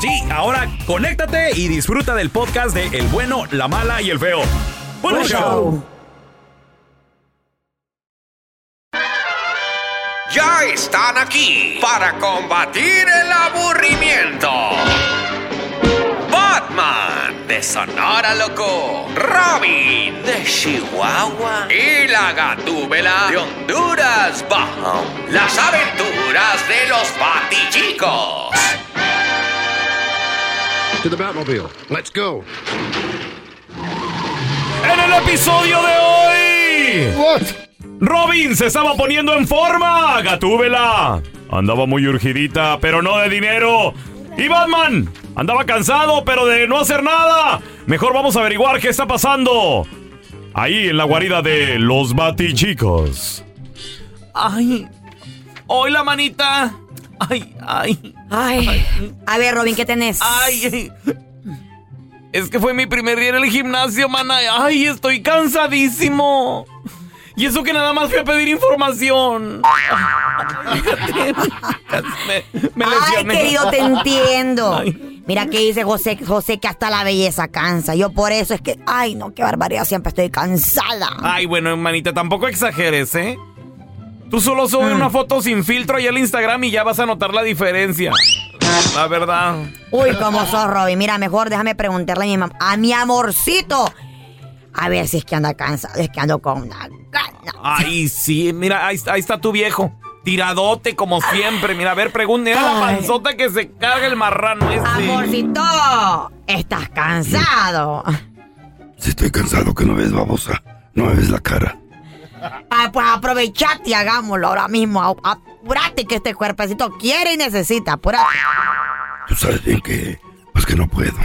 Sí, ahora conéctate y disfruta del podcast de El bueno, la mala y el feo. ¡Buen Buen show! show. ya están aquí para combatir el aburrimiento. Batman de Sonora Loco, Robin de Chihuahua y la Gatúbela de Honduras Bajo. Las aventuras de los Batichicos. To the Batmobile. Let's go. En el episodio de hoy, What? Robin se estaba poniendo en forma. Gatúbela andaba muy urgidita, pero no de dinero. Y Batman andaba cansado, pero de no hacer nada. Mejor vamos a averiguar qué está pasando. Ahí en la guarida de los Batichicos. Ay, hoy la manita. Ay, ay, Ay, a ver, Robin, ¿qué tenés? ay. Es que fue mi primer día en el gimnasio, mana. Ay, estoy cansadísimo. Y eso que nada más fui a pedir información. me, me Ay, lesioné. querido, te entiendo. Ay. Mira que dice José, José que hasta la belleza cansa. Yo por eso es que, ay, no, qué barbaridad, siempre estoy cansada. Ay, bueno, hermanita, tampoco exageres, ¿eh? Tú solo sube una foto sin filtro ahí al Instagram y ya vas a notar la diferencia. La verdad. Uy, cómo sos, Robin. Mira, mejor déjame preguntarle a mi, mam- a mi amorcito. A ver si es que anda cansado, es que ando con una gana. Ay, sí, mira, ahí, ahí está tu viejo. Tiradote como siempre. Mira, a ver, pregúntale a la panzota que se carga el marrano este. Amorcito, ¿estás cansado? Si estoy cansado que no ves babosa. No me ves la cara. Ah, pues aprovechate y hagámoslo ahora mismo. A- Apúrate que este cuerpecito quiere y necesita. Apúrate. Tú sabes bien que... Pues que no puedo.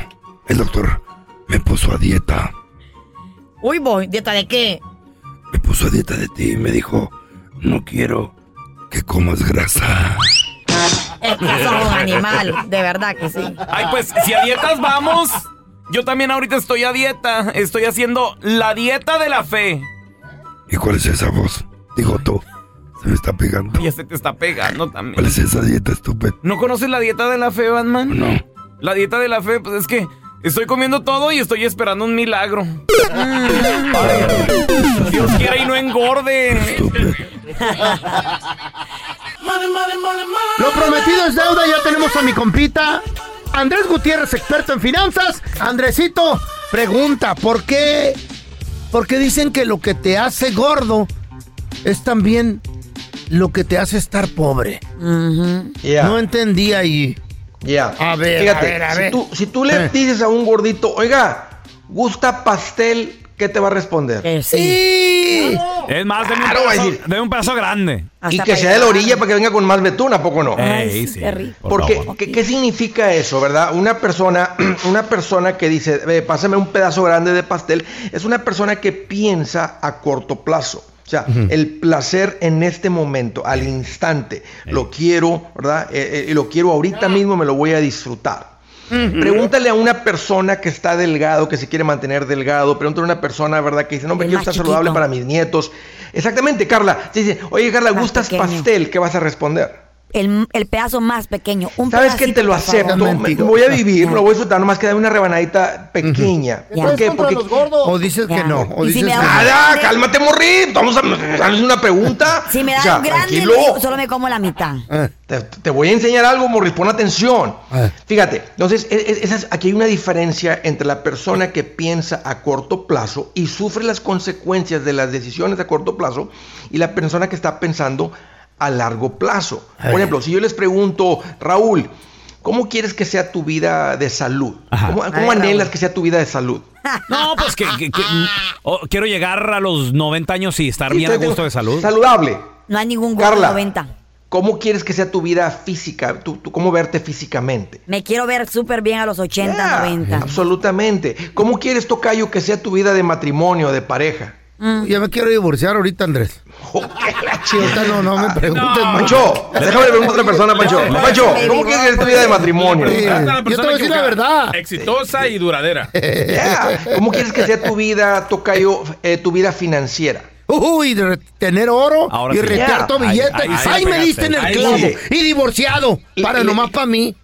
El doctor me puso a dieta. Uy, voy, ¿dieta de qué? Me puso a dieta de ti y me dijo... No quiero que comas grasa. Es que sos un animal, de verdad que sí. Ay, pues si a dietas vamos. Yo también ahorita estoy a dieta. Estoy haciendo la dieta de la fe. ¿Y cuál es esa voz? Digo tú. Se me está pegando. Ya se te está pegando también. ¿Cuál es esa dieta estúpida? ¿No conoces la dieta de la fe, Batman? No. La dieta de la fe, pues es que estoy comiendo todo y estoy esperando un milagro. Ay, Dios quiera y no engorde. Lo prometido es deuda, ya tenemos a mi compita. Andrés Gutiérrez, experto en finanzas. Andresito, pregunta, ¿por qué? ¿Por qué dicen que lo que te hace gordo es también lo que te hace estar pobre? No entendía y... ya. A ver, Fíjate, a ver, a si, ver. Tú, si tú le Eh. dices a un gordito, oiga, ¿gusta pastel? ¿Qué te va a responder? Que sí. ¡Sí! Es más, deme un, Claro, pedazo, decir- un pedazo grande. y que sea de la orilla para que venga con más betún, ¿a poco no? Ay, Ey, sí, por Porque. ¿qué, qué significa eso, verdad? Una persona, una persona que dice, "Ve, pásame un pedazo grande de pastel, es una persona que piensa a corto plazo. O sea, el placer en este momento, al instante, lo quiero, ¿verdad? Eh, eh, y lo quiero ahorita mismo, me lo voy a disfrutar. Pregúntale a una persona que está delgado, que se quiere mantener delgado. Pregúntale a una persona, ¿verdad? Que dice, no, me quiero estar saludable para mis nietos. Exactamente, Carla. Dice, oye, Carla, Más ¿gustas pequeño. pastel? ¿Qué vas a responder? El, el pedazo más pequeño. Un ¿Sabes qué? pedacito, Te lo acepto. Me, voy a vivir, lo voy a disfrutar, nomás que dame una rebanadita pequeña. Ya. ¿Por qué? Porque... O dices que no. O si dices que. Nada, cálmate, morri. Vamos a hacerles una pregunta. Si me dan O sea, grande, digo, solo me como la mitad. Eh, Te, te voy a enseñar algo, Morris, pon atención. Ah. Fíjate, entonces, e- e- esa es- aquí hay una diferencia entre la persona que piensa a corto plazo y sufre las consecuencias de las decisiones a corto plazo y la persona que está pensando a largo plazo. Por ejemplo, si yo les pregunto, Raúl, ¿cómo quieres que sea tu vida de salud? Ajá. ¿Cómo, cómo Ay, anhelas Raúl. que sea tu vida de salud? No, pues que, que- que- oh, quiero llegar a los 90 años y estar Sí, bien a gusto de salud. Saludable. No hay ningún gordo Carla. 90. ¿Cómo quieres que sea tu vida física? ¿Tú, tú cómo verte físicamente? Me quiero ver súper bien a los 80, Yeah, 90. Absolutamente. ¿Cómo quieres, Tocayo, que sea tu vida de matrimonio, de pareja? Ya me quiero divorciar ahorita, Andrés. Ahorita no, no me preguntes mucho. Pancho, déjame preguntar a otra persona, Pancho. Pancho, ¿cómo quieres que sea tu vida de matrimonio? Sí. Yo te voy a decir la verdad. Exitosa y duradera. Yeah. ¿Cómo quieres que sea tu vida, Tocayo, eh, tu vida financiera? Uy, de tener oro Ahora y sí. retear tu Ahí- billete. ahí me diste en el clavo. sí. Y divorciado. Y- para y- nomás para mí.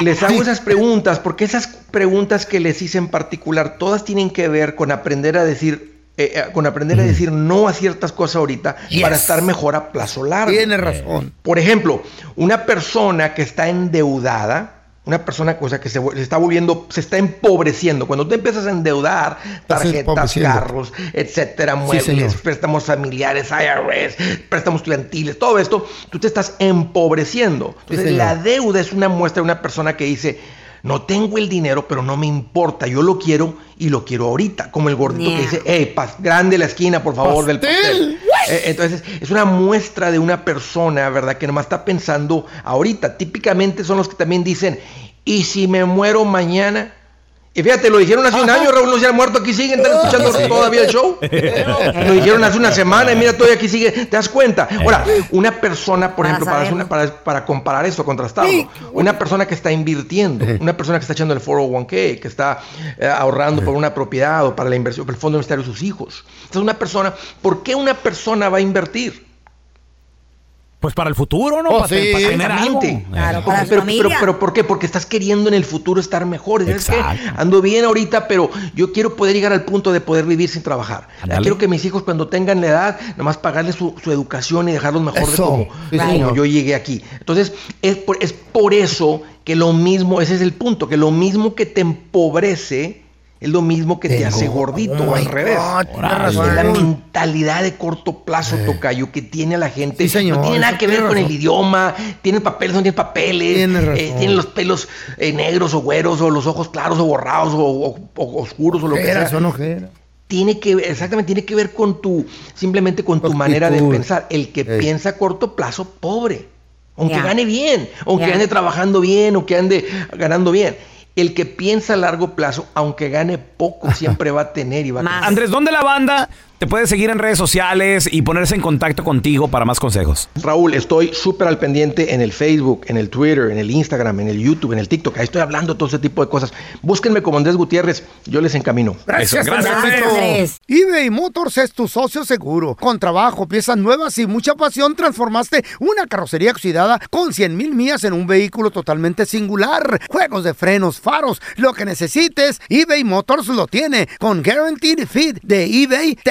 Les hago esas preguntas porque esas preguntas que les hice en particular, todas tienen que ver con aprender a decir, eh, eh, con aprender a decir no a ciertas cosas ahorita Yes. para estar mejor a plazo largo. Tienes razón. Por ejemplo, una persona que está endeudada, una persona cosa que se, está volviendo, se está empobreciendo. Cuando tú empiezas a endeudar tarjetas, carros, etcétera, muebles, préstamos familiares, IRS, préstamos estudiantiles, todo esto, tú te estás empobreciendo. Entonces, la deuda es una muestra de una persona que dice, no tengo el dinero, pero no me importa, yo lo quiero y lo quiero ahorita. Como el gordito Yeah. que dice, hey, pas- grande la esquina, por favor, del Pastel. pastel. Eh, Entonces, es una muestra de una persona, ¿verdad? Que nomás está pensando ahorita. Típicamente son los que también dicen, ¿y si me muero mañana? Y fíjate, lo dijeron hace un año, Raúl no se ha muerto, aquí siguen, están escuchando todavía el show. Lo dijeron hace una semana y mira, todavía aquí sigue, ¿te das cuenta? Ahora, una persona, por Para ejemplo, para, una- para, para comparar esto, contrastarlo, una persona que está invirtiendo, una persona que está echando el 401k, que está eh, ahorrando por una propiedad o para la inversión, para el fondo universitario de sus hijos. Entonces, una persona, ¿por qué una persona va a invertir? Pues para el futuro, ¿no? Oh, para, sí. para tener algo. Exactamente. Claro, para pero, pero, pero, ¿por qué? Porque estás queriendo en el futuro estar mejor. ¿Sabes qué? Ando bien ahorita, pero yo quiero poder llegar al punto de poder vivir sin trabajar. Quiero que mis hijos cuando tengan la edad, nomás pagarles su, su educación y dejarlos mejor de como, Sí, señor. yo llegué aquí. Entonces, es por, es por eso que lo mismo, ese es el punto, que lo mismo que te empobrece es lo mismo que te hace gordito, Oh al revés. God, Es la mentalidad de corto plazo, tocayo, que tiene la gente. Sí, señor, no tiene nada eso que ver tiene con el idioma, tienen papeles, no tienen papeles, Tiene eh, tienen los pelos eh, negros o güeros, o los ojos claros o borrados, o, o- o oscuros, o lo que sea. son ojeras. Tiene que ver, exactamente, tiene que ver con tu, simplemente con tu Actitud. manera de pensar. El que piensa a corto plazo, pobre. Aunque gane bien, aunque Ya. ande trabajando bien, o que ande ganando bien. El que piensa a largo plazo, aunque gane poco, siempre va a tener y va a. Andrés, ¿dónde la banda te puede seguir en redes sociales y ponerse en contacto contigo para más consejos? Raúl, estoy súper al pendiente en el Facebook, en el Twitter, en el Instagram, en el YouTube, en el TikTok. Ahí estoy hablando todo ese tipo de cosas. Búsquenme como Andrés Gutiérrez, yo les encamino. Gracias, Eso, gracias. Andrés. eBay Motors es tu socio seguro. Con trabajo, piezas nuevas y mucha pasión, transformaste una carrocería oxidada con 100 mil millas en un vehículo totalmente singular. Juegos de frenos, faros, lo que necesites, eBay Motors lo tiene. Con Guaranteed Fit de eBay, te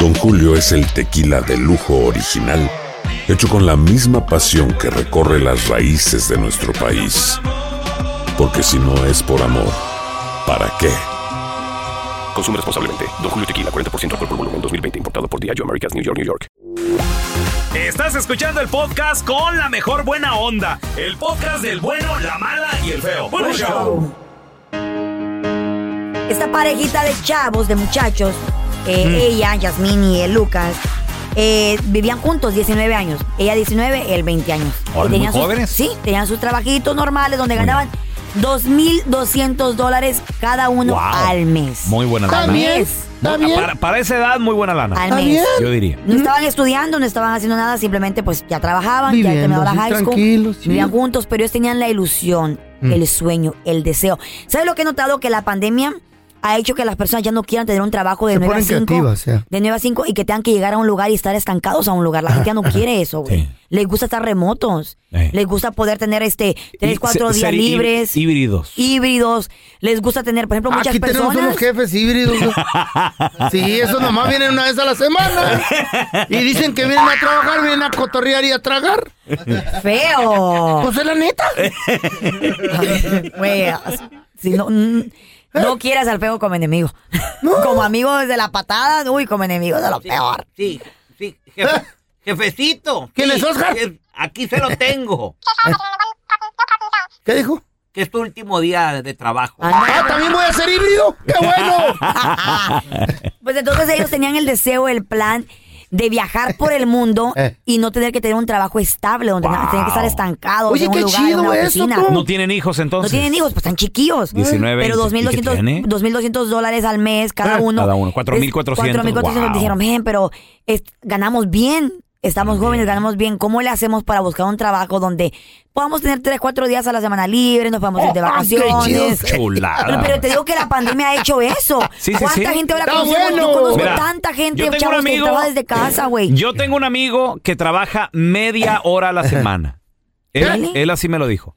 Don Julio es el tequila de lujo original, hecho con la misma pasión que recorre las raíces de nuestro país. Porque si no es por amor, ¿para qué? Consume responsablemente. Don Julio Tequila, 40% alcohol por volumen, 2020. Importado por Diageo Americas, New York, New York. Estás escuchando el podcast con la mejor buena onda. El podcast del bueno, la mala y el feo. Bueno, show. Esta parejita de chavos, de muchachos, eh, Mm. ella, Yasmín y el Lucas, eh, vivían juntos 19 años. Ella 19, él 20 años. Y tenían muy sus- jóvenes. Sí, tenían sus trabajitos normales donde ganaban 2.200 dólares cada uno Wow. al mes. Muy buena lana. está bien. Para, para esa edad, muy buena lana. Al mes. Yo diría. No estaban estudiando, no estaban haciendo nada, simplemente pues ya trabajaban, ya Viviendo terminaron la así, high school, tranquilos, sí. vivían juntos, pero ellos tenían la ilusión, Mm. el sueño, el deseo. ¿Sabes lo que he notado? Que la pandemia ha hecho que las personas ya no quieran tener un trabajo de Se 9 a ponen 5. creativas, ya. De 9 a 5 y que tengan que llegar a un lugar y estar estancados a un lugar. La gente ya no quiere eso, güey. Sí. Les gusta estar remotos. Les gusta poder tener este Y 3, 4 se- días libres. Híbridos. Híbridos. Les gusta tener, por ejemplo, muchas Aquí tenemos unos jefes híbridos. Sí, eso nomás vienen una vez a la semana. Y dicen que vienen a trabajar, vienen a cotorrear y a tragar. Feo. Pues es la neta. Güey, si no, mm, no quieras al feo como enemigo. Como amigo desde la patada, uy, como enemigo de lo peor. Sí, sí, jefe- jefecito. ¿Quién sí, es Oscar? Aquí se lo tengo. ¿Qué dijo? Que es tu último día de, de trabajo. Ah, también voy a ser híbrido. ¡Qué bueno! Pues entonces ellos tenían el deseo, el plan de viajar por el mundo Eh. y no tener que tener un trabajo estable, donde Wow. tenían que estar estancados Oye, en un qué lugar, chido en una eso. No tienen hijos No entonces. tienen hijos, pues están chiquillos. 19, Pero 20. ¿Y qué 2.200 tiene? 2.200 dólares al mes cada Eh, uno. cada uno, Es 4.400, 4.400. wow. Dijeron, "Men, pero es- ganamos bien. Estamos jóvenes, ganamos bien. ¿Cómo le hacemos para buscar un trabajo donde podamos tener 3, 4 días a la semana libre, nos podamos ir de Oh, ah, qué vacaciones? Chulada. Pero, pero te digo que la pandemia ha hecho eso. Sí, sí, ¿Cuánta gente ahora conocemos? bueno. Yo conozco Mira, tanta gente, yo tengo un chavos, que amigo- trabaja desde casa, güey. Yo tengo un amigo que trabaja media hora a la semana. Él, él así me lo dijo.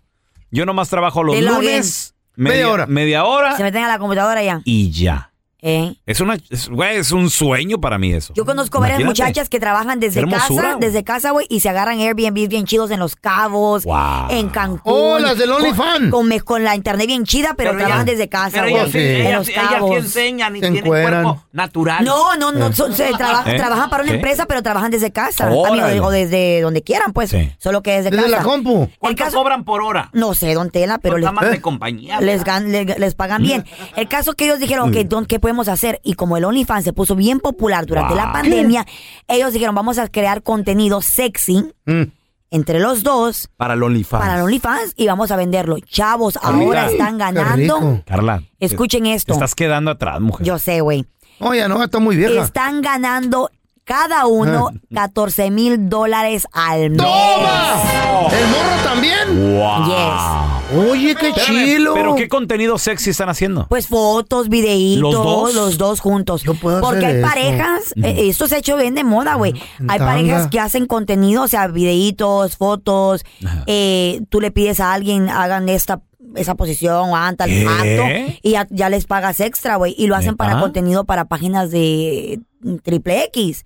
Yo nomás trabajo los lunes, Media media, hora. media hora Se meten a la computadora ya. y ya. ¿Eh? Es una, es, güey, es un sueño para mí eso. Yo conozco varias Imagínate. muchachas que trabajan desde hermosura, casa, güey. desde casa, güey, y se agarran Airbnb bien chidos en Los Cabos, Wow. en Cancún. Oh, las del OnlyFans. Con, con, con la internet bien chida, pero, Pero trabajan ellas- desde casa, Pero güey. ellas, sí. En ellas, Los ellas sí Cabos. enseñan y Se tienen encueran. cuerpo natural. No, no, no, son- se traba- ¿Eh? trabajan para una ¿Sí? empresa, pero trabajan desde casa. Amigo, o desde donde quieran, pues. Sí. Solo que desde, Desde casa. la compu. ¿Cuánto caso- cobran por hora? No sé, don Tela, pero Pues les, ¿Eh? de compañía. les, ¿verdad? gan- le- les pagan bien. El caso que ellos dijeron que don, ¿qué podemos hacer? Y como el OnlyFans se puso bien popular durante la pandemia, ellos dijeron, vamos a crear contenido sexy Mm. entre los dos Para el OnlyFans. para el OnlyFans y vamos a venderlo. Chavos, Carlita. ahora están ganando. Carla. Escuchen esto. Te estás quedando atrás, mujer. Yo sé, güey. Oye, no, está muy vieja. Están ganando cada uno 14 mil dólares al mes. ¡Toma! ¿El morro también? Wow. Yes. Oye, qué Espérame, chilo. Pero qué contenido sexy están haciendo. Pues fotos, videitos, ¿Los ¿Los dos? dos? juntos. Yo puedo Porque hacer hay eso. parejas, eh, esto se ha hecho bien de moda, güey. Hay tanga. parejas que hacen contenido, o sea, videitos, fotos. eh, tú le pides a alguien, hagan esta esa posición o hagan tal ¿Qué? acto y ya, ya les pagas extra, güey. Y lo hacen para ¿Neta? contenido para páginas de mm, triple X.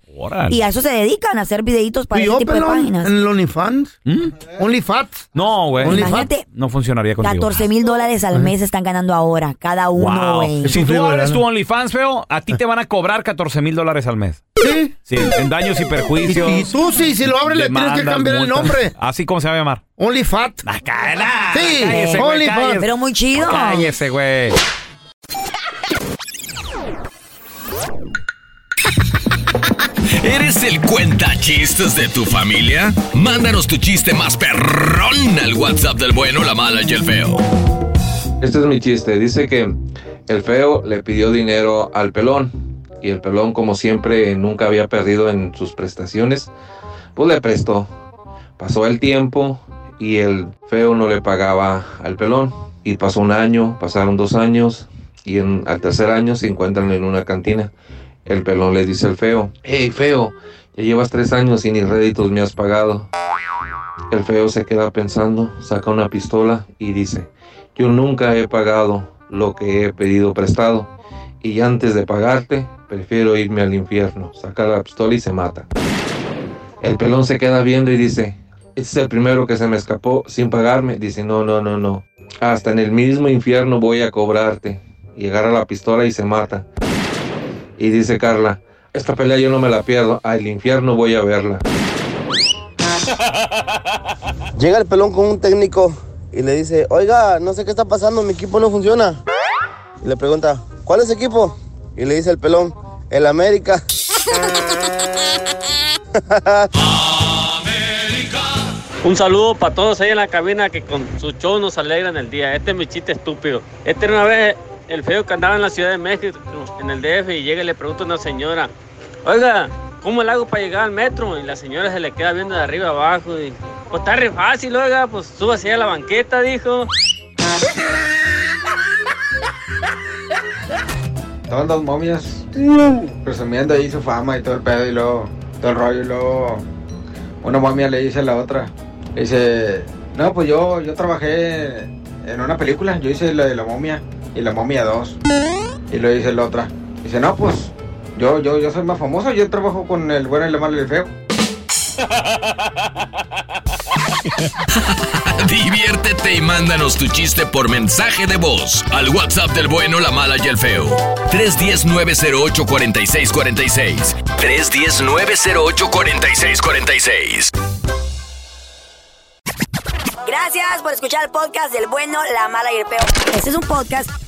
Y a eso se dedican, a hacer videitos para ¿Y ese tipo de páginas. ¿En el OnlyFans? ¿Mm? ¿OnlyFats? No, güey. OnlyFans. Imagínate, No funcionaría contigo. 14 mil dólares al mes están ganando ahora, cada uno, Wow. güey. Si tú abres tu OnlyFans, feo, a ti te van a cobrar 14 mil dólares al mes. Sí. Sí, en daños y perjuicios. Y tú sí, si lo abres le tienes que cambiar el nombre. Así como se va a llamar. OnlyFat. Ah. Sí, OnlyFans. cállese. Pero muy chido. Cállese, güey. ¿Eres el cuenta chistes de tu familia? Mándanos tu chiste más perrón al WhatsApp del bueno, la mala y el feo. Este es mi chiste. Dice que el feo le pidió dinero al pelón y el pelón, como siempre, nunca había perdido en sus prestaciones, pues le prestó. Pasó el tiempo y el feo no le pagaba al pelón. Y pasó un año, pasaron dos años y en, al tercer año se encuentran en una cantina. El pelón le dice al feo, hey feo, ya llevas tres años y ni réditos me has pagado. El feo se queda pensando, saca una pistola y dice, yo nunca he pagado lo que he pedido prestado y antes de pagarte prefiero irme al infierno. Saca la pistola y se mata. El pelón se queda viendo y dice, este es el primero que se me escapó sin pagarme. Dice, no, no, no, no. Hasta en el mismo infierno voy a cobrarte. Y agarra la pistola y se mata. Y dice Carla, esta pelea yo no me la pierdo, al infierno voy a verla. Llega el pelón con un técnico y le dice, oiga, no sé qué está pasando, mi equipo no funciona. Y le pregunta, ¿cuál es equipo? Y le dice el pelón, el América. Un saludo para todos ahí en la cabina que con su show nos alegran el día. Este es mi chiste estúpido. Este era una vez el feo que andaba en la Ciudad de México, en el DF, y llega y le pregunta a una señora, oiga, ¿cómo le hago para llegar al metro? Y la señora se le queda viendo de arriba abajo y, pues está re fácil, oiga, pues súbase a la banqueta, dijo. Estaban dos momias presumiendo ahí su fama y todo el pedo y luego todo el rollo y luego una momia le dice a la otra, le dice, no, pues yo, yo trabajé en una película, yo hice la de la momia y la momia 2. Y lo dice la otra, dice, no, pues yo, yo, yo soy más famoso, yo trabajo con el bueno y el malo y el feo. Diviértete y mándanos tu chiste por mensaje de voz al WhatsApp del bueno, la mala y el feo. 310-908-4646. 310-908-4646. Gracias por escuchar el podcast del bueno, la mala y el peor. Este es un podcast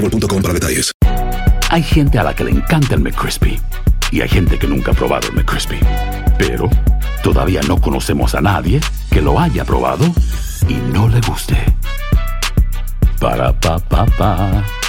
para detalles. Hay gente a la que le encanta el McCrispy y hay gente que nunca ha probado el McCrispy. Pero todavía no conocemos a nadie que lo haya probado y no le guste. Para pa pa pa.